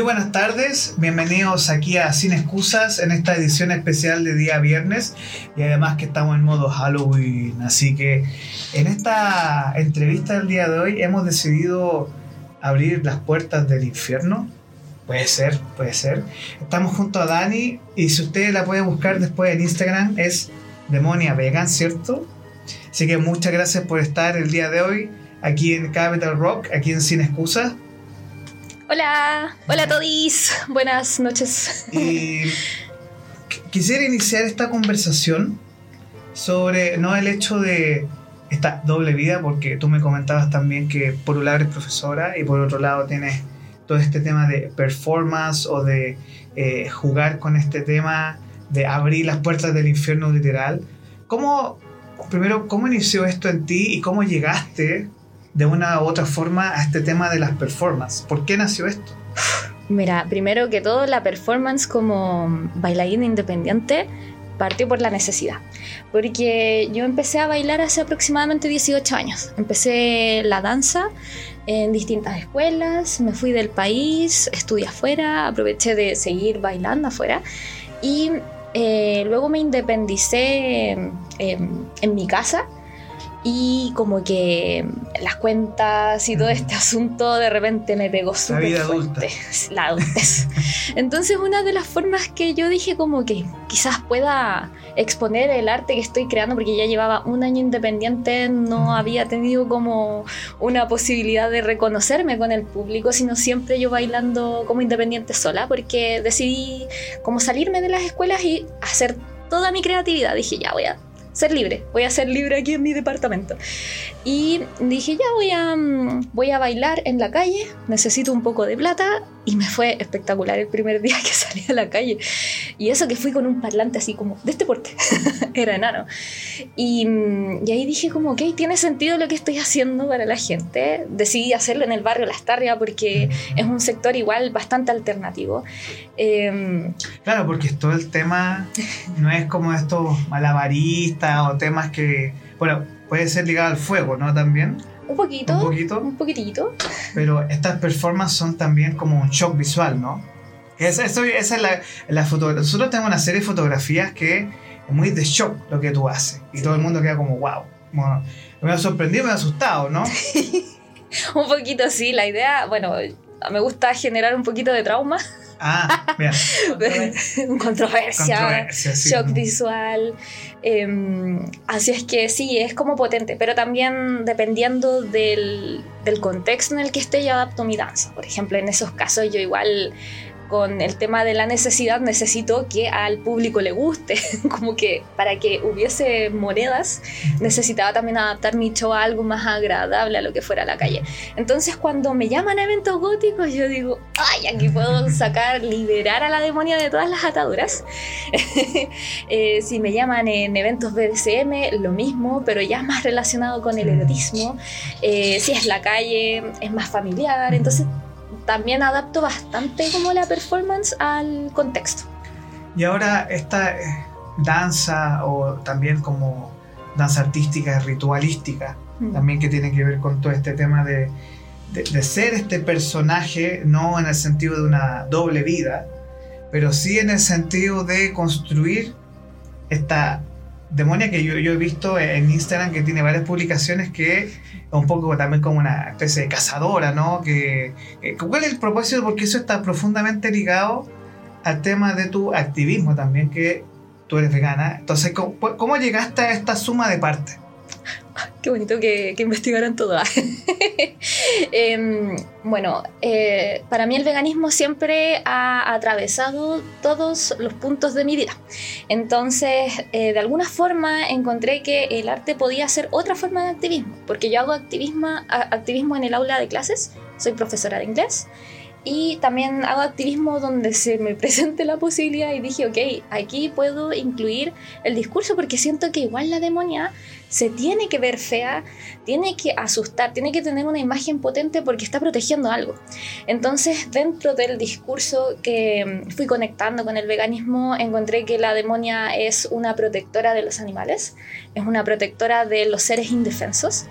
Muy buenas tardes, bienvenidos aquí a Sin Excusas en esta edición especial de día viernes y además que estamos en modo Halloween, así que en esta entrevista del día de hoy hemos decidido abrir las puertas del infierno. Puede ser, puede ser. Estamos junto a Dani y si ustedes la pueden buscar después en Instagram es Demonia Vegan, ¿cierto? Así que muchas gracias por estar el día de hoy aquí en Capital Rock, aquí en Sin Excusas. Hola, hola a todos, buenas noches. Quisiera iniciar esta conversación sobre no el hecho de esta doble vida, porque tú me comentabas también que por un lado eres profesora y por otro lado tienes todo este tema de performance o de eh, jugar con este tema de abrir las puertas del infierno literal. ¿Cómo, primero, cómo inició esto en ti y cómo llegaste de una u otra forma a este tema de las performances? ¿Por qué nació esto? Mira, primero que todo, la performance como bailarina independiente partió por la necesidad. Porque yo empecé a bailar hace aproximadamente 18 años. Empecé la danza en distintas escuelas, me fui del país, estudié afuera, aproveché de seguir bailando afuera y eh, luego me independicé en mi casa y como que las cuentas y todo este asunto de repente me pegó súper fuerte. La adultez. Entonces una de las formas que yo dije como que quizás pueda exponer el arte que estoy creando, porque ya llevaba un año independiente, no había tenido como una posibilidad de reconocerme con el público, sino siempre yo bailando como independiente sola, porque decidí como salirme de las escuelas y hacer toda mi creatividad. Dije, ya voy a ser libre, voy a ser libre aquí en mi departamento. Y dije, ya voy a, mm, voy a bailar en la calle, necesito un poco de plata y me fue espectacular el primer día que salí a la calle. Y eso que fui con un parlante así como de este porte, era enano. Y, mm, y, ahí dije como, ok, tiene sentido lo que estoy haciendo para la gente. Decidí hacerlo en el barrio Las Tarrias porque es un sector igual bastante alternativo. Em, claro, porque todo el tema no es como estos malabaristas o temas que, bueno, puede ser ligado al fuego, ¿no? También. Un poquito. Un poquito. Un poquitito. Pero estas performances son también como un shock visual, ¿no? Esa, esa es la, la fotografía. Nosotros tenemos una serie de fotografías que es muy de shock lo que tú haces. Y todo el mundo queda como, wow. Bueno, me ha sorprendido, me ha asustado, ¿no? un poquito sí, la idea, bueno, me gusta generar un poquito de trauma. Ah, mira. controversia, shock visual. Em, así es que sí, es como potente, pero también dependiendo del, del contexto en el que esté, yo adapto mi danza. Por ejemplo, en esos casos yo igual con el tema de la necesidad necesito que al público le guste, como que para que hubiese monedas necesitaba también adaptar mi show a algo más agradable a lo que fuera la calle. Entonces cuando me llaman a eventos góticos yo digo, ay, aquí puedo sacar, liberar a la demonia de todas las ataduras. Eh, si me llaman en eventos BDSM, lo mismo, pero ya más relacionado con el erotismo. Eh, si es la calle, es más familiar, entonces también adapto bastante como la performance al contexto. Y ahora esta eh, danza o también como danza artística, ritualística, mm. también que tiene que ver con todo este tema de, de, ser este personaje, no en el sentido de una doble vida, pero sí en el sentido de construir esta demonia que yo, yo, he visto en Instagram que tiene varias publicaciones que un poco también como una especie de cazadora, ¿no? Que, ¿Cuál es el propósito? Porque eso está profundamente ligado al tema de tu activismo también, que tú eres vegana. Entonces, ¿cómo, cómo llegaste a esta suma de partes? Qué bonito que, que investigaran todo. Em, bueno, eh, para mí el veganismo siempre ha atravesado todos los puntos de mi vida. Entonces, eh, de alguna forma encontré que el arte podía ser otra forma de activismo, porque yo hago activismo, activismo en el aula de clases, soy profesora de inglés y también hago activismo donde se me presente la posibilidad y dije, ok, aquí puedo incluir el discurso porque siento que igual la demonia se tiene que ver fea, tiene que asustar, tiene que tener una imagen potente porque está protegiendo algo. Entonces, dentro del discurso que mm, fui conectando con el veganismo, encontré que la demonia es una protectora de los animales, es una protectora de los seres indefensos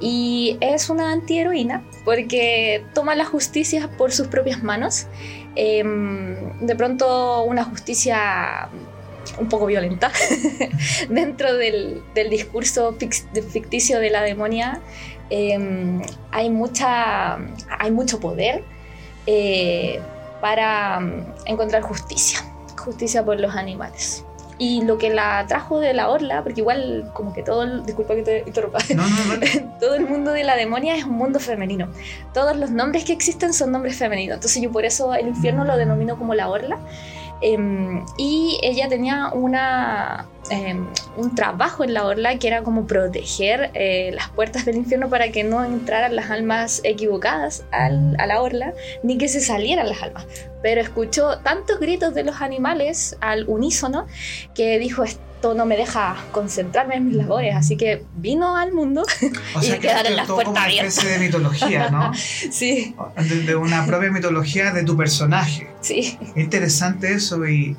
y es una antiheroína porque toma la justicia por sus propias manos em, de pronto una justicia un poco violenta dentro del, discurso ficticio de la demonia. Em, hay, mucha, hay mucho poder eh, para em, encontrar justicia, justicia por los animales. Y lo que la trajo de la orla, porque igual como que todo, el, disculpa que te interrumpa, todo el mundo de la demonia es un mundo femenino. Todos los nombres que existen son nombres femeninos. Entonces yo por eso el infierno lo denomino como la orla. Em, y ella tenía una, em, un trabajo en la orla que era como proteger eh, las puertas del infierno para que no entraran las almas equivocadas a la orla, ni que se salieran las almas. Pero escuchó tantos gritos de los animales al unísono que dijo, no me deja concentrarme en mis labores, así que vino al mundo y quedaron las puertas abiertas. Una especie de mitología, ¿no? sí. De, una propia mitología de tu personaje. Sí. Interesante eso y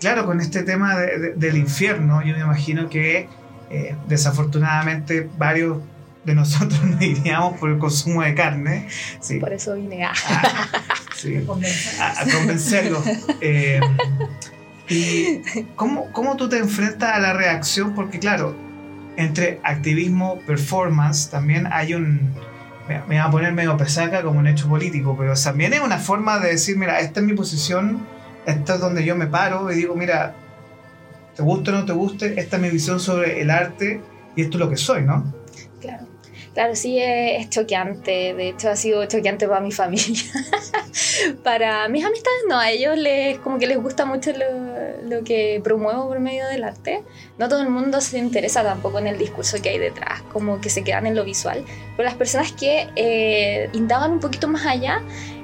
claro, con este tema del infierno, yo me imagino que eh, desafortunadamente varios de nosotros nos iríamos por el consumo de carne. Sí. Por eso vine a, ah, a, convencerlos. Eh, ¿Y cómo, cómo tú te enfrentas a la reacción? Porque claro, entre activismo, performance, también hay un... Me, voy a poner medio pesaca como un hecho político, pero también es una forma de decir, mira, esta es mi posición, esta es donde yo me paro y digo, mira, te guste o no te guste, esta es mi visión sobre el arte y esto es lo que soy, ¿no? Claro. Claro, sí es, choqueante. De hecho, ha sido choqueante para mi familia. para mis amistades, no. A ellos les, como que les gusta mucho lo, que promuevo por medio del arte. No todo el mundo se interesa tampoco en el discurso que hay detrás, como que se quedan en lo visual. Pero las personas que eh, indagan un poquito más allá,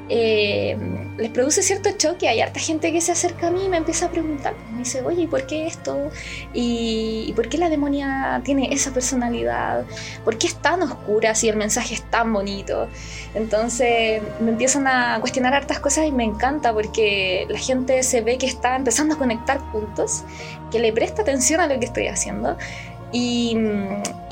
eh, les produce cierto choque. Hay harta gente que se acerca a mí y me empieza a preguntar. Me dice, oye, ¿y por qué esto? ¿Y, por qué la demonia tiene esa personalidad? ¿Por qué es tan oscura si el mensaje es tan bonito? Entonces me empiezan a cuestionar hartas cosas y me encanta porque la gente se ve que está empezando a conectar puntos, que le presta atención a lo que estoy haciendo y,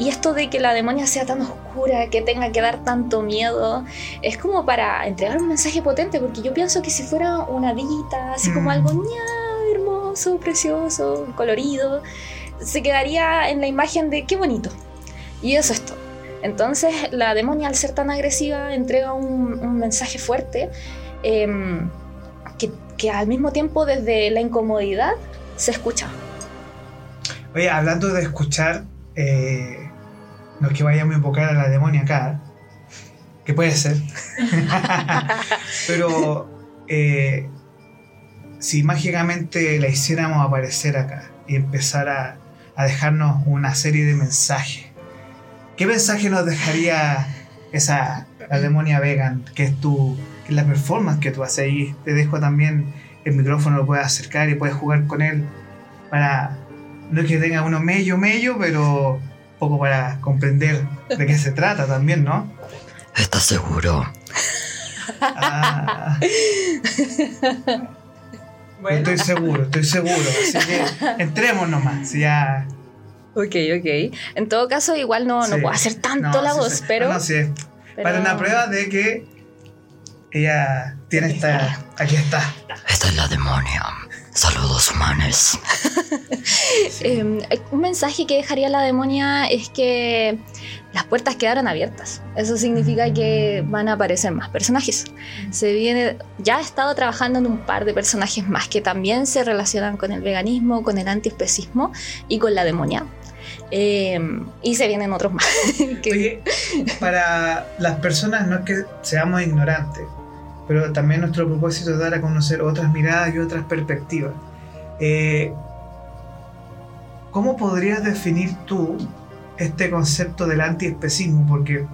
esto de que la demonia sea tan oscura, que tenga que dar tanto miedo, es como para entregar un mensaje potente, porque yo pienso que si fuera una hadita, así como mm. algo ña, hermoso, precioso, colorido, se quedaría en la imagen de qué bonito. Y eso es todo. Entonces la demonia al ser tan agresiva entrega un, mensaje fuerte em, que, que al mismo tiempo desde la incomodidad se escucha. Oye, hablando de escuchar, eh, no es que vayamos a invocar a la demonia acá, que puede ser, pero eh, si mágicamente la hiciéramos aparecer acá y empezar a, dejarnos una serie de mensajes, ¿qué mensaje nos dejaría esa demonia vegan, que es tu, que es la performance que tú haces ahí? Te dejo también el micrófono, lo puedes acercar y puedes jugar con él para no es que tenga uno medio, medio, pero poco para comprender de qué se trata también, ¿no? ¿Estás seguro? Ah. Estoy seguro, estoy seguro. Así que entremos nomás. Ya. Ok, ok. En todo caso, igual no, no puedo hacer tanto la voz, pero. No, sí. Para una prueba de que ella tiene esta. Aquí está. Esta es la demonia. Saludos humanos. Em, un mensaje que dejaría la demonia es que las puertas quedaron abiertas. Eso significa que van a aparecer más personajes. Se viene, ya he estado trabajando en un par de personajes más que también se relacionan con el veganismo, con el antiespecismo y con la demonia. Em, y se vienen otros más. para las personas no es que seamos ignorantes, pero también nuestro propósito es dar a conocer otras miradas y otras perspectivas. Eh, ¿Cómo podrías definir tú este concepto del antiespecismo? Porque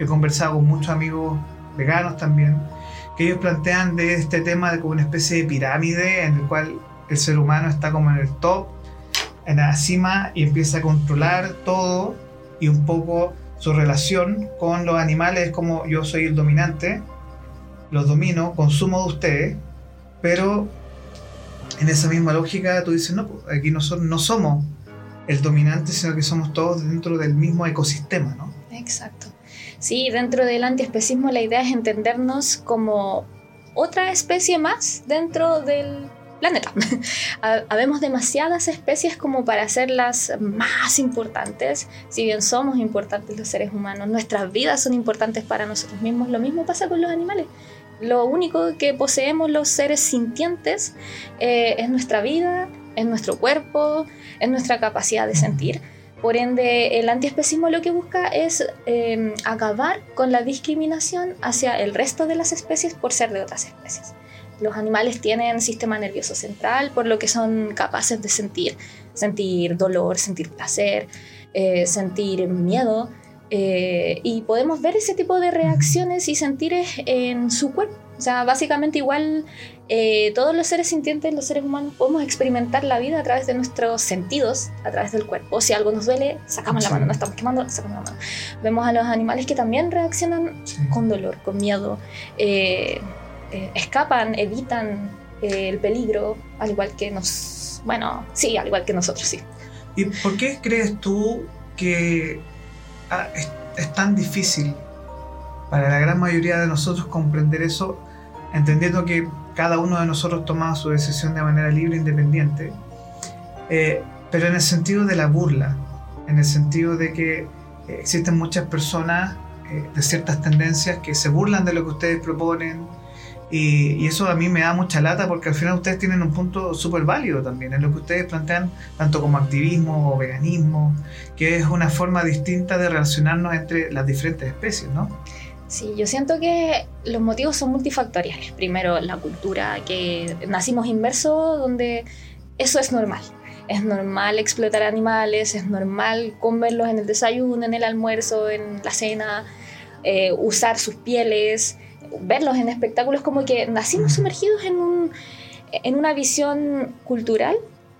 he conversado con muchos amigos veganos también, que ellos plantean de este tema de como una especie de pirámide en el cual el ser humano está como en el top, en la cima y empieza a controlar todo y un poco su relación con los animales es como yo soy el dominante los domino, consumo de ustedes, pero en esa misma lógica tú dices, no, pues, aquí no, somos el dominante, sino que somos todos dentro del mismo ecosistema, ¿no? Exacto. Sí, dentro del antiespecismo la idea es entendernos como otra especie más dentro del planeta. Habemos demasiadas especies como para hacerlas más importantes. Si bien somos importantes los seres humanos, nuestras vidas son importantes para nosotros mismos. Lo mismo pasa con los animales. Lo único que poseemos los seres sintientes eh, es nuestra vida, es nuestro cuerpo, es nuestra capacidad de sentir. Por ende, el antiespecismo lo que busca es em, acabar con la discriminación hacia el resto de las especies por ser de otras especies. Los animales tienen sistema nervioso central, por lo que son capaces de sentir, sentir dolor, sentir placer, eh, sentir miedo, eh, y podemos ver ese tipo de reacciones y sentires en su cuerpo. O sea, básicamente igual eh, todos los seres sintientes, los seres humanos, podemos experimentar la vida a través de nuestros sentidos, a través del cuerpo. Si algo nos duele, sacamos la mano, nos estamos quemando, sacamos la mano. Vemos a los animales que también reaccionan con dolor, con miedo, eh, escapan, evitan el peligro, al igual que nos... Bueno, sí, al igual que nosotros, sí. ¿Y por qué crees tú que Ah, es, tan difícil para la gran mayoría de nosotros comprender eso, entendiendo que cada uno de nosotros toma su decisión de manera libre e independiente, eh, pero en el sentido de la burla, en el sentido de que eh, existen muchas personas eh, de ciertas tendencias que se burlan de lo que ustedes proponen, y, eso a mí me da mucha lata porque al final ustedes tienen un punto súper válido también en lo que ustedes plantean, tanto como activismo o veganismo, que es una forma distinta de relacionarnos entre las diferentes especies, ¿no? Sí, yo siento que los motivos son multifactoriales. Primero, la cultura, que nacimos inmersos donde eso es normal. Es normal explotar animales, es normal comerlos en el desayuno, en el almuerzo, en la cena, eh, usar sus pieles verlos en espectáculos, como que nacimos sumergidos en, un, en una visión cultural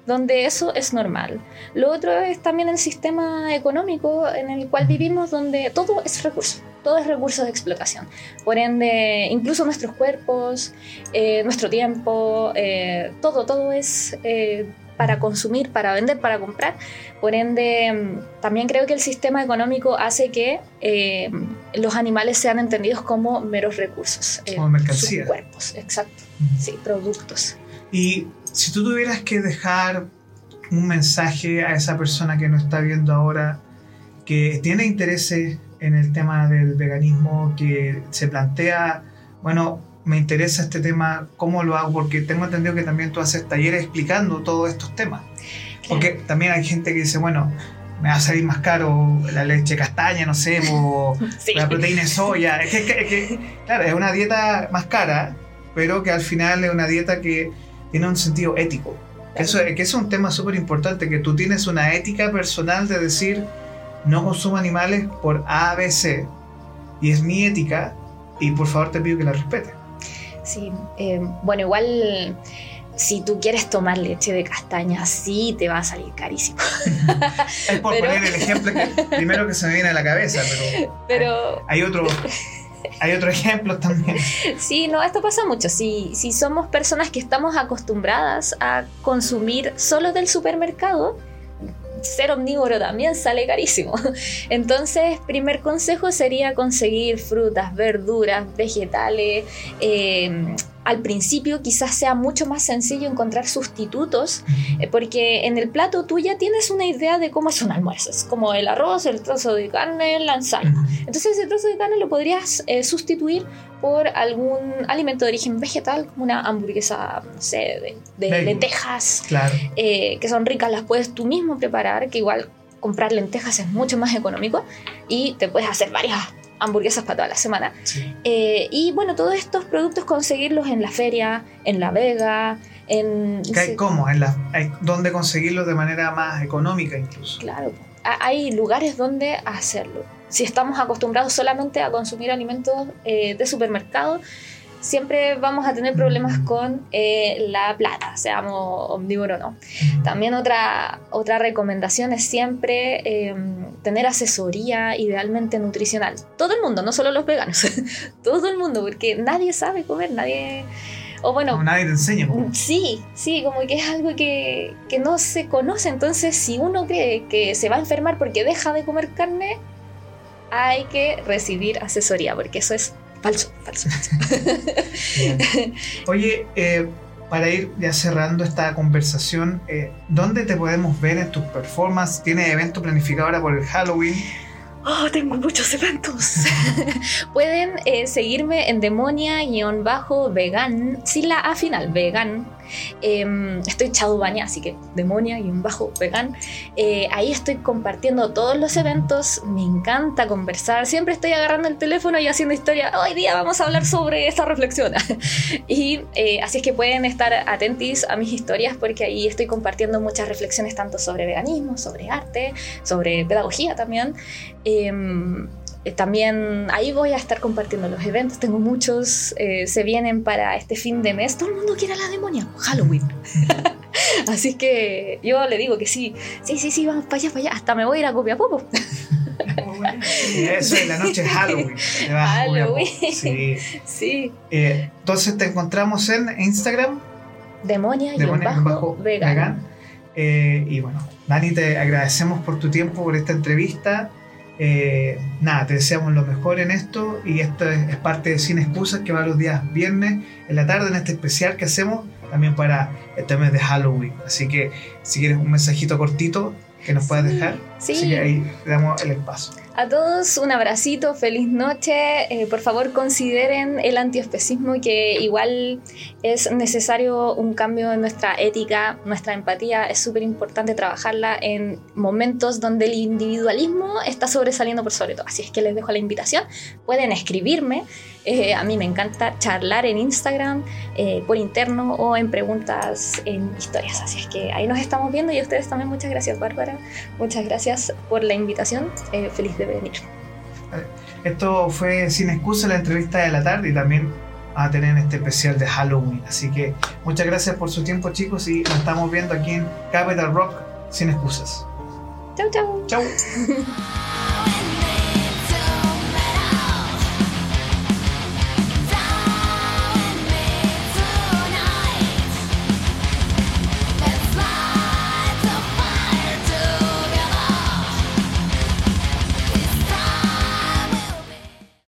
donde eso es normal. Lo otro es también el sistema económico en el cual vivimos, donde todo es recurso, todo es recurso de explotación. Por ende, incluso nuestros cuerpos, eh, nuestro tiempo, eh, todo, todo es eh, para consumir, para vender, para comprar. Por ende, mm, también creo que el sistema económico hace que eh, los animales sean entendidos como meros recursos. Eh, como mercancía. cuerpos, exacto. Sí, productos. Y si tú tuvieras que dejar un mensaje a esa persona que nos está viendo ahora, que tiene intereses en el tema del veganismo, que se plantea, bueno, me interesa este tema, ¿cómo lo hago? Porque tengo entendido que también tú haces talleres explicando todos estos temas. Porque también hay gente que dice, bueno, me va a salir más caro la leche castaña, no sé, o la proteína de soya. Es que, claro, es una dieta más cara, pero que al final es una dieta que tiene un sentido ético. Eso, que es un tema súper importante, que tú tienes una ética personal de decir, no consumo animales por A, B, C, y es mi ética, y por favor te pido que la respetes. Sí, eh, bueno, igual si tú quieres tomar leche de castaña, sí te va a salir carísimo. es por poner el ejemplo que primero que se me viene a la cabeza, pero, hay, otro. Hay otros ejemplos también. Sí, no, esto pasa mucho. Si, si somos personas que estamos acostumbradas a consumir solo del supermercado, ser omnívoro también sale carísimo. Entonces, primer consejo sería conseguir frutas, verduras, vegetales. Eh, al principio quizás sea mucho más sencillo encontrar sustitutos, eh, porque en el plato tú ya tienes una idea de cómo son almuerzos, como el arroz, el trozo de carne, la ensalada. Entonces ese trozo de carne lo podrías eh, sustituir por algún alimento de origen vegetal, como una hamburguesa, no sé, de, lentejas, eh, que son ricas, las puedes tú mismo preparar, que igual comprar lentejas es mucho más económico y te puedes hacer varias hamburguesas para toda la semana. Eh, y bueno, todos estos productos conseguirlos en la feria, en La Vega, en... ¿Cómo? ¿En la, ¿Dónde conseguirlos de manera más económica incluso? Claro, hay lugares donde hacerlo. Si estamos acostumbrados solamente a consumir alimentos eh, de supermercado, siempre vamos a tener problemas con eh, la plata, seamos omnívoros o no. También otra, otra recomendación es siempre em, tener asesoría idealmente nutricional. Todo el mundo, no solo los veganos, todo el mundo, porque nadie sabe comer, nadie... O bueno, nadie te enseña. Sí, sí, como que es algo que, que no se conoce. Entonces, si uno cree que se va a enfermar porque deja de comer carne, hay que recibir asesoría, porque eso es Falso, falso. Bien. Oye, eh, para ir ya cerrando esta conversación, eh, ¿dónde te podemos ver en tus performances? ¿Tienes evento planificado ahora por el Halloween? Oh, tengo muchos eventos. Pueden eh, seguirme en demonia-vegan, sin la A final, vegan. Em, estoy chadubaña, así que demonia-vegan. Eh, ahí estoy compartiendo todos los eventos. Me encanta conversar. Siempre estoy agarrando el teléfono y haciendo historia. Hoy día vamos a hablar sobre esta reflexión. y eh, así es que pueden estar atentos a mis historias porque ahí estoy compartiendo muchas reflexiones tanto sobre veganismo, sobre arte, sobre pedagogía también. Eh, también ahí voy a estar compartiendo los eventos, tengo muchos, eh, se vienen para este fin de mes, todo el mundo quiere la demonia, Halloween. Así que yo le digo que sí, sí, sí, sí, vamos para allá, para allá, hasta me voy a ir a Copiapó. Eso es la noche de Halloween. a Halloween. Sí. Sí, Eh, entonces te encontramos en Instagram, demonia y Demonia bajo, bajo vegan. vegan. Eh, y bueno, Dani, te agradecemos por tu tiempo, por esta entrevista. Eh, nada, te deseamos lo mejor en esto y esto es, es parte de Sin Excusas que va los días viernes en la tarde en este especial que hacemos también para este mes de Halloween. Así que si quieres un mensajito cortito que nos puedas dejar, Sí. así que ahí damos el espacio. A todos un abracito, feliz noche. Eh, por favor consideren el antiespecismo que igual es necesario un cambio en nuestra ética, nuestra empatía. Es súper importante trabajarla en momentos donde el individualismo está sobresaliendo por sobre todo. Así es que les dejo la invitación. Pueden escribirme. Eh, a mí me encanta charlar en Instagram, eh, por interno o en preguntas en historias. Así es que ahí nos estamos viendo y a ustedes también muchas gracias Bárbara. Muchas gracias por la invitación. Eh, feliz de venir. Esto fue Sin Excusa, la entrevista de la tarde y también a tener este especial de Halloween. Así que muchas gracias por su tiempo chicos y nos estamos viendo aquí en Capital Rock Sin Excusas. Chau, chau. Chau.